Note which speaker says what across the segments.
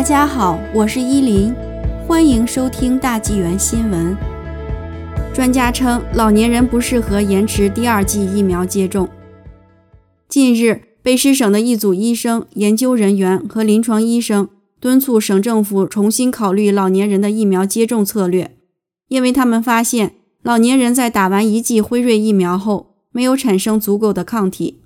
Speaker 1: 大家好，我是依林，欢迎收听大纪元新闻。专家称，老年人不适合延迟第二剂疫苗接种。近日，卑诗省的一组医生、研究人员和临床医生敦促省政府重新考虑老年人的疫苗接种策略，因为他们发现，老年人在打完一剂辉瑞疫苗后，没有产生足够的抗体。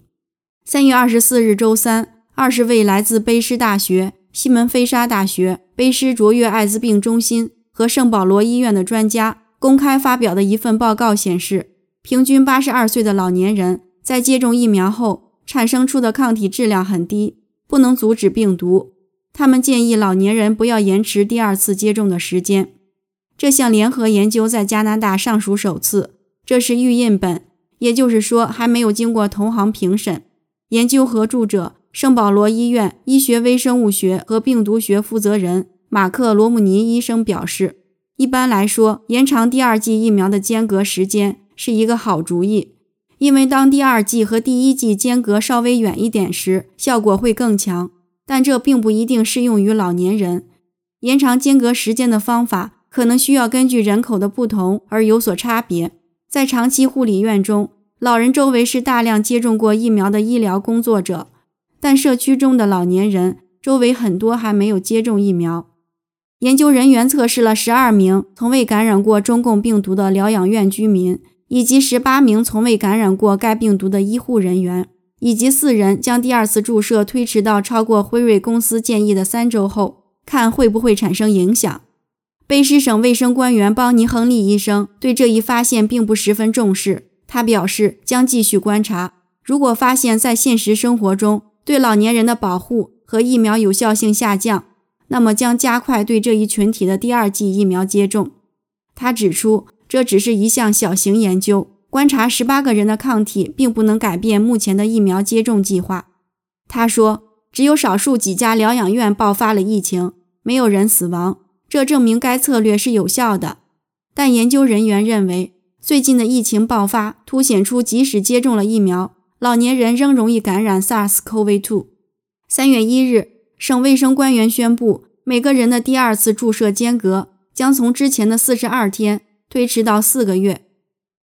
Speaker 1: 三月二十四日周三，二十位来自卑诗大学。西门菲沙大学、卑诗卓越艾滋病中心和圣保罗医院的专家公开发表的一份报告显示，平均八十二岁的老年人在接种疫苗后产生出的抗体质量很低，不能阻止病毒。他们建议老年人不要延迟第二次接种的时间。这项联合研究在加拿大尚属首次，这是预印本，也就是说还没有经过同行评审。研究合著者。圣保罗医院医学微生物学和病毒学负责人马克·罗姆尼医生表示，一般来说，延长第二剂疫苗的间隔时间是一个好主意，因为当第二剂和第一剂间隔稍微远一点时，效果会更强。但这并不一定适用于老年人。延长间隔时间的方法可能需要根据人口的不同而有所差别。在长期护理院中，老人周围是大量接种过疫苗的医疗工作者。但社区中的老年人周围很多还没有接种疫苗。研究人员测试了十二名从未感染过中共病毒的疗养院居民，以及十八名从未感染过该病毒的医护人员，以及四人将第二次注射推迟到超过辉瑞公司建议的三周后，看会不会产生影响。卑诗省卫生官员邦尼·亨利医生对这一发现并不十分重视，他表示将继续观察，如果发现在现实生活中。对老年人的保护和疫苗有效性下降，那么将加快对这一群体的第二剂疫苗接种。他指出，这只是一项小型研究，观察十八个人的抗体，并不能改变目前的疫苗接种计划。他说，只有少数几家疗养院爆发了疫情，没有人死亡，这证明该策略是有效的。但研究人员认为，最近的疫情爆发凸显出，即使接种了疫苗，老年人仍容易感染 SARS-CoV-2。三月一日，省卫生官员宣布，每个人的第二次注射间隔将从之前的四十二天推迟到四个月。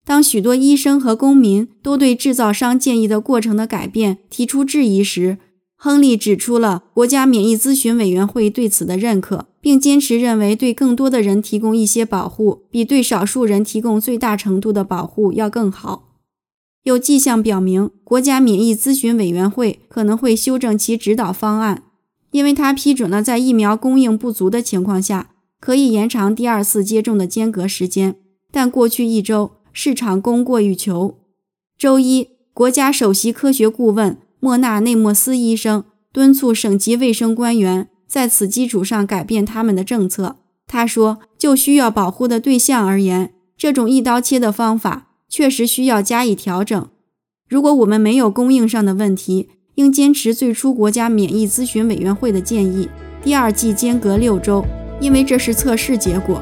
Speaker 1: 当许多医生和公民都对制造商建议的过程的改变提出质疑时，亨利指出了国家免疫咨询委员会对此的认可，并坚持认为对更多的人提供一些保护，比对少数人提供最大程度的保护要更好。有迹象表明，国家免疫咨询委员会可能会修正其指导方案，因为他批准了在疫苗供应不足的情况下，可以延长第二次接种的间隔时间。但过去一周，市场供过于求。周一，国家首席科学顾问莫纳内莫斯医生敦促省级卫生官员在此基础上改变他们的政策。他说：“就需要保护的对象而言，这种一刀切的方法。”确实需要加以调整。如果我们没有供应上的问题，应坚持最初国家免疫咨询委员会的建议，第二季间隔六周，因为这是测试结果。